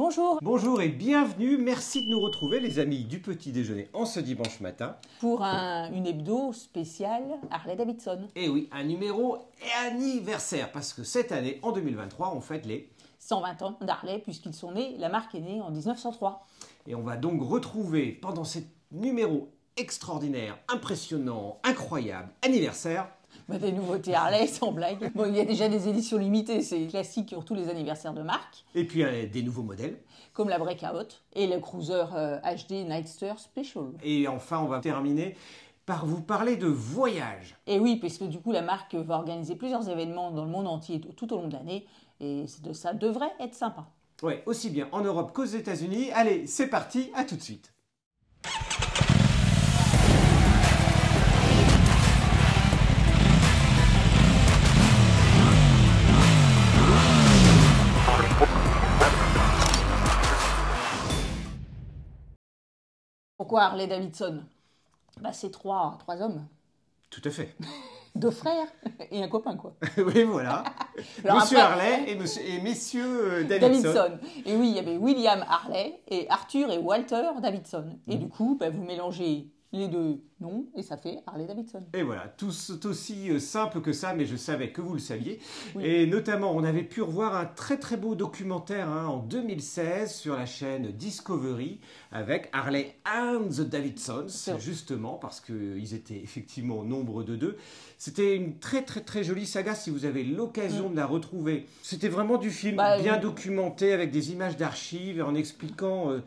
Bonjour Bonjour et bienvenue, merci de nous retrouver les amis du petit déjeuner en ce dimanche matin. pour un- une hebdo spéciale Harley Davidson. Et oui, un numéro anniversaire parce que cette année, en 2023, on fête les... 120 ans d'Harley puisqu'ils sont nés, la marque est née en 1903. Et on va donc retrouver pendant ce numéro extraordinaire, impressionnant, incroyable, anniversaire, Bah, des nouveautés Harley sans blague. Bon, il y a déjà des éditions limitées, c'est classique pour tous les anniversaires de marque, et puis euh, des nouveaux modèles. comme la Breakout et le Cruiser euh, HD Nightster Special. Et enfin, on va terminer par vous parler de voyage. Et oui, parce que du coup la marque va organiser plusieurs événements dans le monde entier tout- au long de l'année et ça devrait être sympa. Ouais, aussi bien en Europe qu'aux États-Unis. Allez, c'est parti, à tout de suite. Pourquoi Harley Davidson? Bah, C'est trois, trois hommes, Tout à fait. deux frères et un copain quoi. oui, voilà. Alors monsieur après- Harley et, monsieur, et messieurs euh, Davidson. Davidson. Et oui, il y avait William Harley et Arthur et Walter Davidson. Et du coup, bah, vous mélangez les deux noms et ça fait Harley Davidson. Et voilà, tout aussi euh, simple que ça, mais je savais que vous le saviez. Oui. Et notamment, on avait pu revoir un très très beau documentaire hein, en 2016 sur la chaîne Discovery avec Harley and the Davidsons, justement, parce qu'ils étaient effectivement au nombre de deux. C'était une très très très jolie saga si vous avez l'occasion de la retrouver. C'était vraiment du film Bah, bien euh, documenté avec des images d'archives en expliquant euh,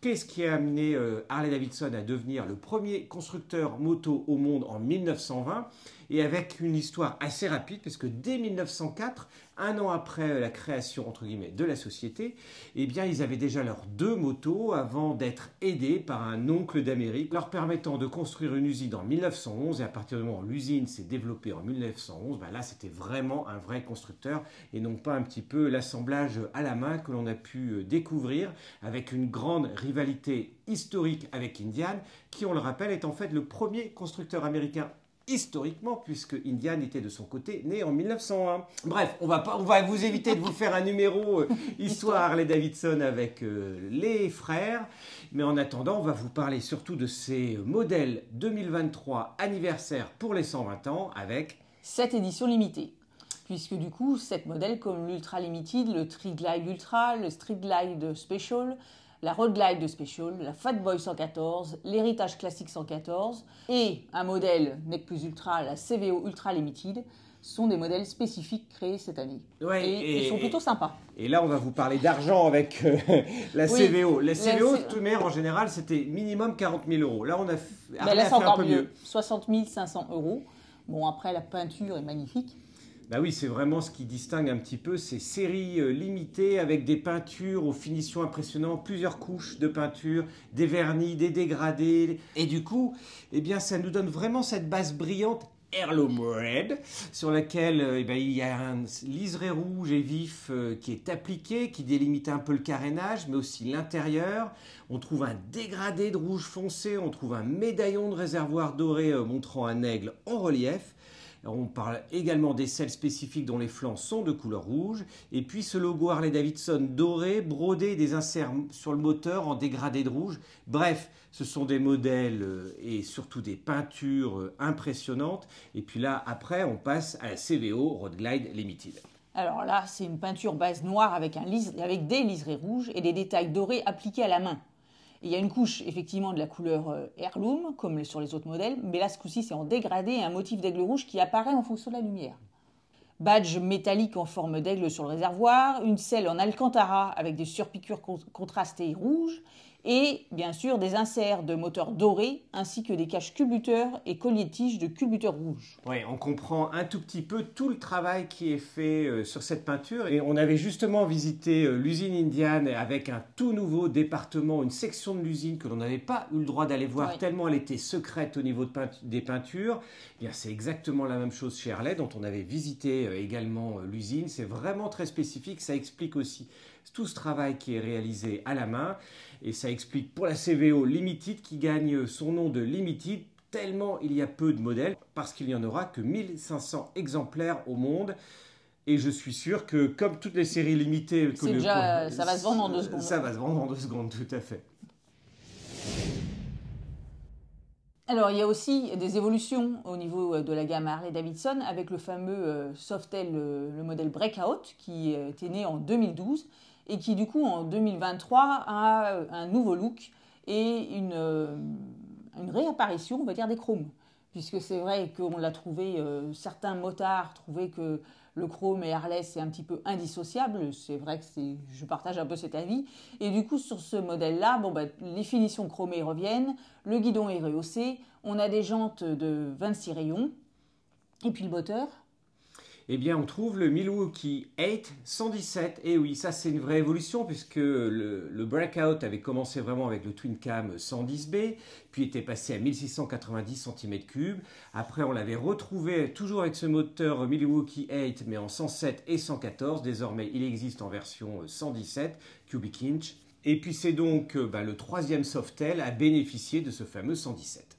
qu'est-ce qui a amené euh, Harley Davidson à devenir le premier constructeur moto au monde en 1920 et avec une histoire assez rapide parce que dès 1904, un an après la création entre guillemets de la société, eh bien ils avaient déjà leurs deux motos avant d'être aidés par un oncle d'Amérique leur permettant de construire une usine en 1911 et à partir du moment où l'usine s'est développée en 1911, ben là c'était vraiment un vrai constructeur et non pas un petit peu l'assemblage à la main que l'on a pu euh, découvrir avec une grande rivalité historique avec Indian qui on le rappelle est en fait le premier constructeur américain historiquement, puisque Indian était de son côté né en 1901. Bref, on va, pas, on va vous éviter de vous faire un numéro euh, histoire Harley Davidson avec euh, les frères, mais en attendant, on va vous parler surtout de ces modèles 2023 anniversaire pour les 120 ans avec Cette édition limitée. Puisque du coup, sept modèles comme l'Ultra Limited, le Street Glide Ultra, le Street Glide Special, la Road Glide Special, la Fat Boy 114, l'Héritage Classique 114 et un modèle NEC Plus Ultra, la CVO Ultra Limited, sont des modèles spécifiques créés cette année. Ouais, et, ils sont plutôt sympas. Et là, on va vous parler d'argent avec euh, la CVO. La la CVO, de toute manière, en général, c'était minimum 40 000 euros. Là, on a, f- Mais Harley là, a c'est fait un peu mieux. 60 500 euros. Bon, après, la peinture est magnifique. Bah oui, c'est vraiment ce qui distingue un petit peu ces séries euh, limitées avec des peintures aux finitions impressionnantes, plusieurs couches de peinture, des vernis, des dégradés. Et du coup, eh bien, ça nous donne vraiment cette base brillante Heirloom Red, sur laquelle euh, eh ben, il y a un liseré rouge et vif euh, qui est appliqué, qui délimite un peu le carénage, mais aussi l'intérieur. On trouve un dégradé de rouge foncé, on trouve un médaillon de réservoir doré montrant un aigle en relief. On parle également des selles spécifiques dont les flancs sont de couleur rouge. Et puis ce logo Harley Davidson doré, brodé, des inserts sur le moteur en dégradé de rouge. Bref, ce sont des modèles euh, et surtout des peintures euh, impressionnantes. Et puis là, après, on passe à la CVO Road Glide Limited. Alors là, c'est une peinture base noire avec, avec des liserés rouges et des détails dorés appliqués à la main. Il y a une couche effectivement de la couleur euh, heirloom, comme sur les autres modèles, mais là ce coup-ci c'est en dégradé et un motif d'aigle rouge qui apparaît en fonction de la lumière. Badge métallique en forme d'aigle sur le réservoir, une selle en alcantara avec des surpiqûres con- contrastées rouges, et bien sûr des inserts de moteurs dorés ainsi que des caches culbuteurs et colliers-tiges de culbuteurs rouges. Oui, on comprend un tout petit peu tout le travail qui est fait euh, sur cette peinture. Et on avait justement visité euh, l'usine Indiane avec un tout nouveau département, une section de l'usine que l'on n'avait pas eu le droit d'aller voir Oui. tellement elle était secrète au niveau de des peintures. Eh bien, c'est exactement la même chose chez Harley, dont on avait visité euh, également l'usine. C'est vraiment très spécifique. Ça explique aussi tout ce travail qui est réalisé à la main. Et ça explique pour la CVO Limited qui gagne son nom de Limited tellement il y a peu de modèles, parce qu'il n'y en aura que 1500 exemplaires au monde. Et je suis sûr que, comme toutes les séries limitées, que le- déjà- ça va se vendre en deux secondes. Ça va se vendre en deux secondes, tout à fait. Alors, il y a aussi des évolutions au niveau euh, de la gamme Harley-Davidson avec le fameux euh, Softail, le, le modèle Breakout, qui euh, était né en 2012 et qui, du coup, en 2023, a euh, un nouveau look et une, euh, une réapparition, on va dire, des chromes. Puisque c'est vrai qu'on l'a trouvé, euh, certains motards trouvaient que le chrome et Harley, c'est un petit peu indissociable. C'est vrai que je partage un peu cet avis. Et du coup, sur ce modèle-là, bon, bah, les finitions chromées reviennent, le guidon est rehaussé, on a des jantes de 26 rayons, et puis le moteur. Eh bien, on trouve le Milwaukee 8 117. Et oui, ça, c'est une vraie évolution puisque le, le Breakout avait commencé vraiment avec le Twin Cam 110B, puis était passé à 1690 cm3. Après, on l'avait retrouvé toujours avec ce moteur Milwaukee 8, mais en 107 et 114. Désormais, il existe en version 117 cubic inch. Et puis, c'est donc euh, bah, le troisième Softail à bénéficier de ce fameux 117.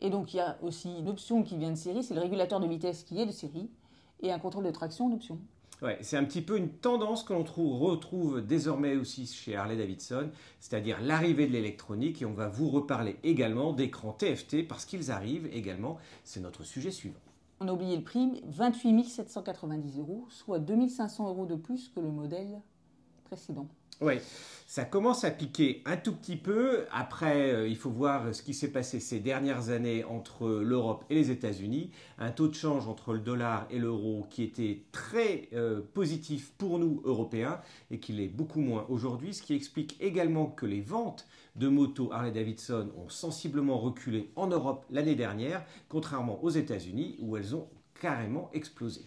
Et donc, il y a aussi une option qui vient de série, c'est le régulateur de vitesse qui est de série, et un contrôle de traction en option. Ouais, c'est un petit peu une tendance que l'on trouve- retrouve désormais aussi chez Harley Davidson, c'est-à-dire l'arrivée de l'électronique et on va vous reparler également d'écrans TFT parce qu'ils arrivent également, c'est notre sujet suivant. On a oublié le prix, 28 790 euros, soit 2500 euros de plus que le modèle précédent. Oui, ça commence à piquer un tout petit peu. Après, euh, il faut voir ce qui s'est passé ces dernières années entre l'Europe et les États-Unis. Un taux de change entre le dollar et l'euro qui était très euh, positif pour nous, Européens, et qui l'est beaucoup moins aujourd'hui. Ce qui explique également que les ventes de motos Harley-Davidson ont sensiblement reculé en Europe l'année dernière, contrairement aux États-Unis où elles ont carrément explosé.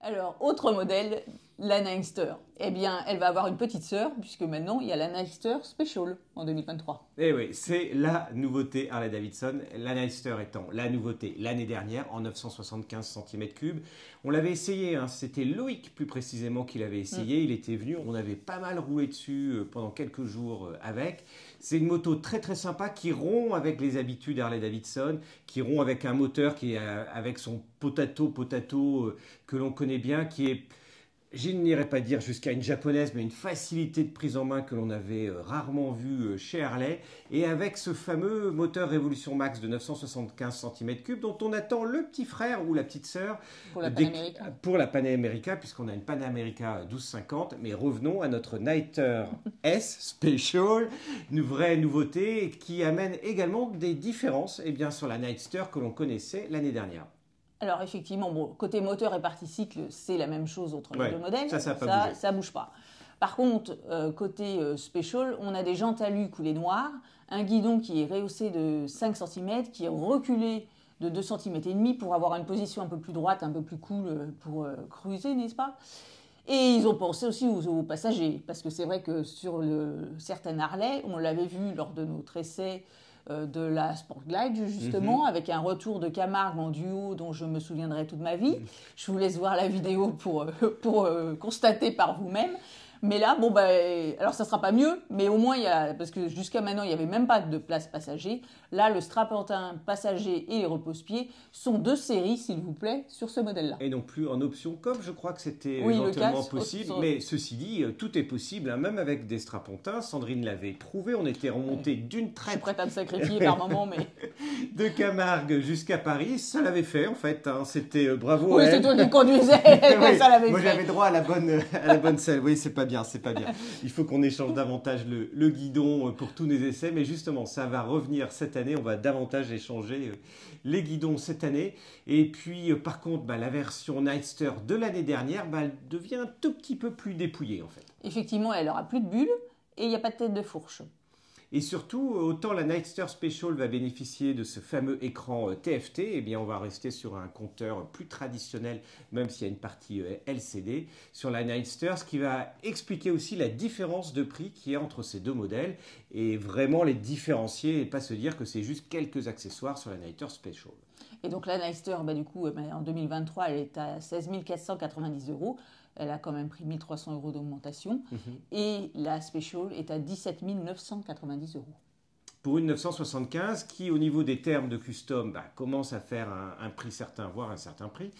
Alors, autre modèle, la Nightster. Eh bien, elle va avoir une petite sœur, puisque maintenant, il y a la Nightster Special en 2023. Eh oui, c'est la nouveauté Harley Davidson, la Nightster étant la nouveauté l'année dernière en 975 cm3. On l'avait essayé, hein, c'était Loïc plus précisément qui l'avait essayé, il était venu, on avait pas mal roulé dessus euh, pendant quelques jours euh, avec. C'est une moto très très sympa qui rompt avec les habitudes Harley Davidson, qui rompt avec un moteur qui est euh, avec son potato potato que l'on connaît bien, qui est je n'irai pas dire jusqu'à une japonaise, mais une facilité de prise en main que l'on avait euh, rarement vue euh, chez Harley, et avec ce fameux moteur Révolution Max de 975 cm3 dont on attend le petit frère ou la petite sœur Pour la Dès- Panamérica. pour la Panamérica, puisqu'on a une Panamérica 1250, mais revenons à notre Nighter S Special, une vraie nouveauté qui amène également des différences eh bien, sur la Nightster que l'on connaissait l'année dernière. Alors effectivement, bon, côté moteur et partie cycle, c'est la même chose entre Ouais, les deux modèles. ça, ça ça bouge pas. Par contre, euh, côté euh, special, on a des jantes alu coulées noires, un guidon qui est rehaussé de 5 cm, qui est reculé de 2 cm et demi pour avoir une position un peu plus droite, un peu plus cool euh, pour euh, cruiser, n'est-ce pas? Et ils ont pensé aussi aux, aux passagers, parce que c'est vrai que sur le, certaines Harley, on l'avait vu lors de notre essai euh, de la Sport Glide, justement, Mhm. avec un retour de Camargue en duo dont je me souviendrai toute ma vie. Je vous laisse voir la vidéo pour, euh, pour euh, constater par vous-même. Mais là, bon, bah, alors ça sera pas mieux, mais au moins, il y a, parce que jusqu'à maintenant, il n'y avait même pas de place passager. Là, le strapontin passager et les repose-pieds sont deux séries, s'il vous plaît, sur ce modèle-là. et non plus en option comme je crois que c'était Oui, le éventuellement possible. autre- Mais ceci dit, euh, tout est possible, hein, même avec des strapontins. Sandrine l'avait prouvé, on était remonté d'une Je suis traite prête à me sacrifier par moment, mais. de Camargue jusqu'à Paris. Ça l'avait fait en fait, hein. c'était euh, bravo Oui, c'est toi qui conduisais, Oui, ça l'avait moi j'avais droit à la bonne à la bonne selle. Oui, c'est pas bien, c'est pas bien. Il faut qu'on échange davantage le, guidon euh, pour tous nos essais, mais justement, ça va revenir cette année. On va davantage échanger euh, les guidons cette année. Et puis, euh, par contre, bah, la version Nightster de l'année dernière, bah, elle devient un tout petit peu plus dépouillée en fait. Effectivement, elle aura plus de bulles et il n'y a pas de tête de fourche. Et surtout, autant la Nightster Special va bénéficier de ce fameux écran euh, TFT, eh bien on va rester sur un compteur plus traditionnel, même s'il y a une partie euh, LCD, sur la Nightster, ce qui va expliquer aussi la différence de prix qu'il y entre ces deux modèles, et vraiment les différencier, et pas se dire que c'est juste quelques accessoires sur la Nightster Special. Et donc la Nightster, bah, du coup, euh, bah, en 2023, elle est à 16 490 euros. Elle a quand même pris 1300 euros d'augmentation. Et la Special est à 17 990 euros. Pour une 975 qui, au niveau des termes de custom, bah, commence à faire un, prix certain, voire un certain prix.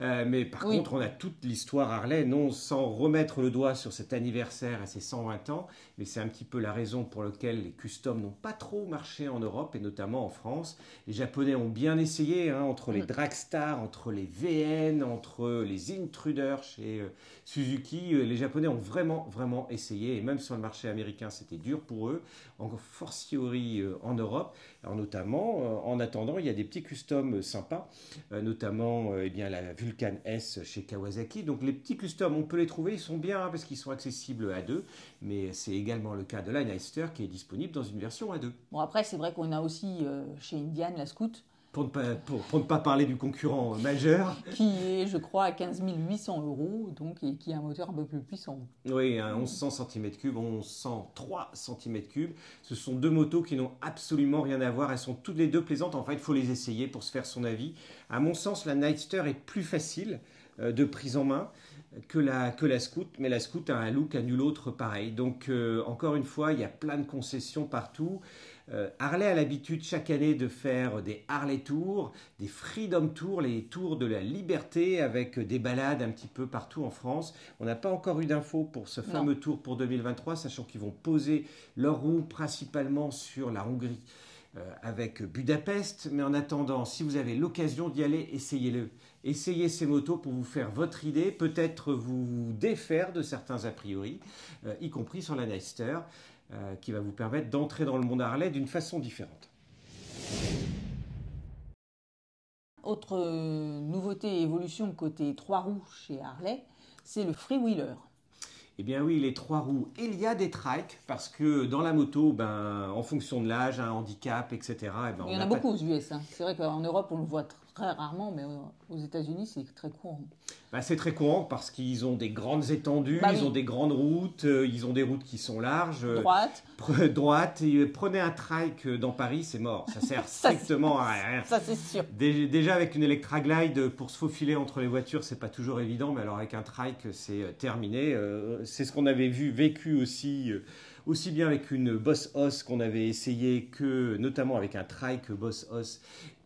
Euh, mais par contre, on a toute l'histoire Harley, non sans remettre le doigt sur cet anniversaire et ses 120 ans, mais c'est un petit peu la raison pour laquelle les customs n'ont pas trop marché en Europe et notamment en France. Les Japonais ont bien essayé, hein, entre les mm. Dragstar, entre les VN, entre les Intruder chez euh, Suzuki, euh, les Japonais ont vraiment, vraiment essayé, et même sur le marché américain, c'était dur pour eux, en fortiori euh, en Europe. Alors notamment, euh, en attendant, il y a des petits customs sympas, notamment eh bien, la Vulcan S chez Kawasaki. Donc les petits customs, on peut les trouver, ils sont bien hein, parce qu'ils sont accessibles à deux, mais c'est également le cas de la Neister qui est disponible dans une version à deux. Bon après, c'est vrai qu'on a aussi chez Indian la Scoot pour ne, pas, pour, ne pas parler du concurrent majeur. Qui est, je crois, à 15 800 euros, donc, et qui a un moteur un peu plus puissant. Oui, un 1100 cm3, 1103 cm3. Ce sont deux motos qui n'ont absolument rien à voir. Elles sont toutes les deux plaisantes. En fait, il faut les essayer pour se faire son avis. À mon sens, la Nightster est plus facile euh, de prise en main que la, que la Scoot, mais la Scoot a un look à nul autre pareil. Donc, euh, encore une fois, il y a plein de concessions partout. Euh, Harley a l'habitude chaque année de faire des Harley Tours, des Freedom Tours, les tours de la liberté avec des balades un petit peu partout en France. On n'a pas encore eu d'infos pour ce fameux tour pour 2023, sachant qu'ils vont poser leurs roues principalement sur la Hongrie euh, avec Budapest. Mais en attendant, si vous avez l'occasion d'y aller, essayez-le. Essayez ces motos pour vous faire votre idée, peut-être vous défaire de certains a priori, euh, y compris sur la Neister. Euh, qui va vous permettre d'entrer dans le monde Harley d'une façon différente. Autre euh, nouveauté et évolution côté trois roues chez Harley, c'est le freewheeler. Eh bien oui, les trois roues. Il y a des trikes parce que dans la moto, ben, en fonction de l'âge, un handicap, etc. Eh ben, Il y en a, beaucoup aux US. Hein. C'est vrai qu'en Europe, on le voit très rarement, mais aux États-Unis, c'est très courant. Bah, c'est très courant parce qu'ils ont des grandes étendues, bah ils ont des grandes routes, euh, ils ont des routes qui sont larges. Euh, droite. droite. Et, prenez un trike dans Paris, c'est mort. Ça sert strictement à rien. Ça, c'est sûr. Déjà, avec une Electra Glide, pour se faufiler entre les voitures, c'est pas toujours évident, mais alors avec un trike, c'est euh, terminé. c'est ce qu'on avait vu, vécu aussi aussi bien avec une Boss Os qu'on avait essayé que notamment avec un trike Boss Os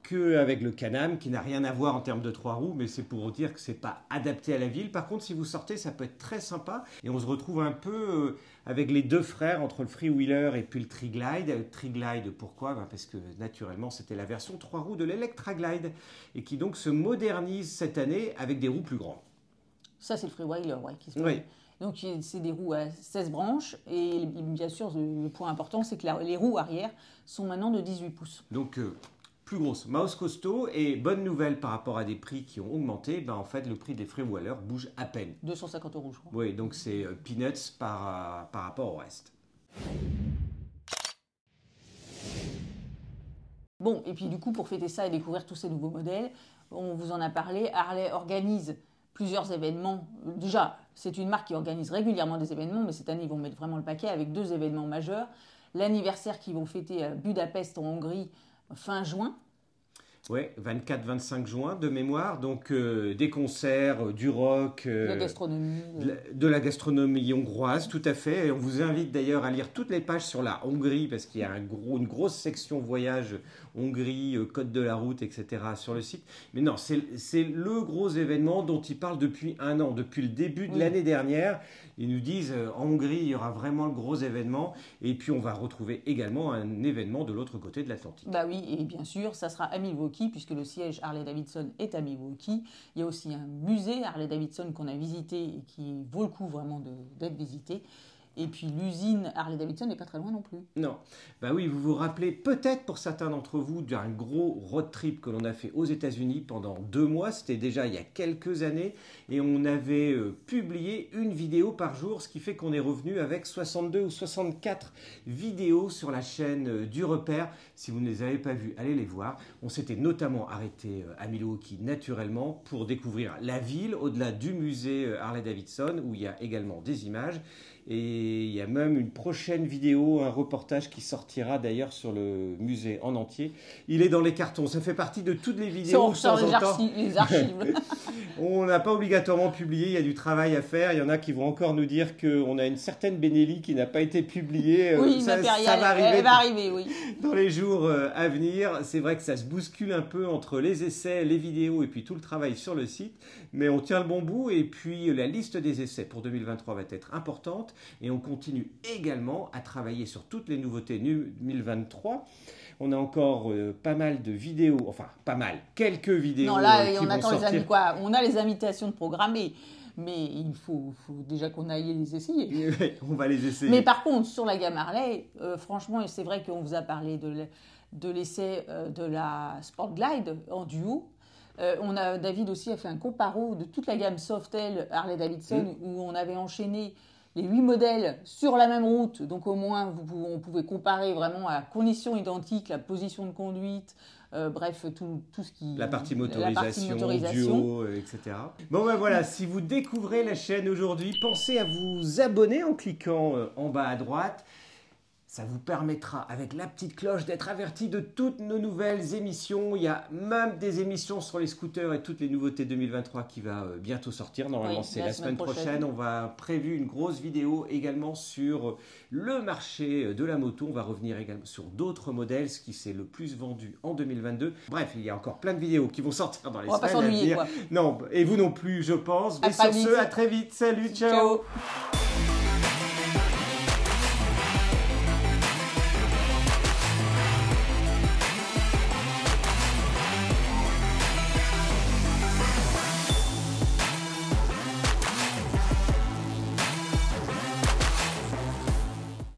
qu'avec le Canam, qui n'a rien à voir en termes de trois roues, mais c'est pour dire que c'est pas adapté à la ville. Par contre, si vous sortez, ça peut être très sympa. Et on se retrouve un peu euh, avec les deux frères entre le Freewheeler et puis le Triglide. Le Triglide, pourquoi? Ben, Parce que naturellement, c'était la version trois roues de l'Electra Glide, et qui donc se modernise cette année avec des roues plus grandes. Ça, c'est le Freewheeler, ouais, qui se oui. Donc, c'est des roues à 16 branches. Et bien sûr, le point important, c'est que les roues arrière sont maintenant de 18 pouces. Donc, euh, plus grosse. Mouse costaud et bonne nouvelle par rapport à des prix qui ont augmenté, ben en fait le prix des freewheelers bouge à peine. 250 euros je crois. Oui, donc c'est euh, peanuts par, euh, par rapport au reste. Bon, et puis du coup pour fêter ça et découvrir tous ces nouveaux modèles, on vous en a parlé, Harley organise plusieurs événements. Déjà, c'est une marque qui organise régulièrement des événements, mais cette année ils vont mettre vraiment le paquet avec deux événements majeurs. L'anniversaire qu'ils vont fêter à Budapest en Hongrie fin juin. Oui, 24-25 juin de mémoire. Donc euh, des concerts, euh, du rock. de la gastronomie. De la, gastronomie hongroise, tout à fait. Et on vous invite d'ailleurs à lire toutes les pages sur la Hongrie, parce qu'il y a un gros, une grosse section voyage Hongrie, euh, code de la route, etc. sur le site. Mais non, c'est le gros événement dont ils parlent depuis un an, depuis le début de l'année dernière. Ils nous disent euh, en Hongrie, il y aura vraiment le gros événement. Et puis on va retrouver également un événement de l'autre côté de l'Atlantique. Bah oui, et bien sûr, ça sera à Milwaukee, puisque le siège Harley-Davidson est à Milwaukee. Il y a aussi un musée Harley-Davidson qu'on a visité et qui vaut le coup vraiment d'être visité. Et puis l'usine Harley-Davidson n'est pas très loin non plus. Non. Bah oui, vous vous rappelez peut-être pour certains d'entre vous d'un gros road trip que l'on a fait aux États-Unis pendant deux mois. C'était déjà il y a quelques années. Et on avait euh, publié une vidéo par jour, ce qui fait qu'on est revenu avec 62 ou 64 vidéos sur la chaîne euh, du repère. Si vous ne les avez pas vues, allez les voir. On s'était notamment arrêté euh, à Milwaukee naturellement pour découvrir la ville au-delà du musée Harley-Davidson où il y a également des images. Et il y a même une prochaine vidéo, un reportage qui sortira d'ailleurs sur le musée en entier. Il est dans les cartons. Ça fait partie de toutes les vidéos. Ça, on les, archives. On n'a pas obligatoirement publié, il y a du travail à faire. Il y en a qui vont encore nous dire qu'on a une certaine Benelli qui n'a pas été publiée. Euh, oui, ça, ça va arriver, va arriver oui. dans les jours euh, à venir. C'est vrai que ça se bouscule un peu entre les essais, les vidéos et puis tout le travail sur le site. Mais on tient le bon bout et puis la liste des essais pour 2023 va être importante. Et on continue également à travailler sur toutes les nouveautés 2023. On a encore euh, pas mal de vidéos, enfin pas mal, quelques vidéos. Non, là, euh, on attend les quoi On a les invitations de programmer, mais il faut, déjà qu'on aille les essayer. on va les essayer. Mais par contre, sur la gamme Harley, euh, franchement, c'est vrai qu'on vous a parlé de l'essai de la Sport Glide en duo. on a, David aussi a fait un comparo de toute la gamme Softail Harley Davidson mmh. où on avait enchaîné les huit modèles sur la même route, donc au moins vous, on pouvait comparer vraiment à conditions identiques la position de conduite, euh, bref, tout, tout, ce qui... La partie motorisation, duo, euh, etc. Bon ben voilà, si vous découvrez la chaîne aujourd'hui, pensez à vous abonner en cliquant euh, en bas à droite. Ça vous permettra, avec la petite cloche, d'être averti de toutes nos nouvelles émissions. Il y a même des émissions sur les scooters et toutes les nouveautés 2023 qui va euh, bientôt sortir. Normalement, c'est la, semaine, prochaine. On va prévu une grosse vidéo également sur le marché de la moto. On va revenir également sur d'autres modèles, ce qui s'est le plus vendu en 2022. Bref, il y a encore plein de vidéos qui vont sortir dans les on semaines à venir. Non, et vous non plus, je pense. et sur ce, à très vite. Salut, ciao.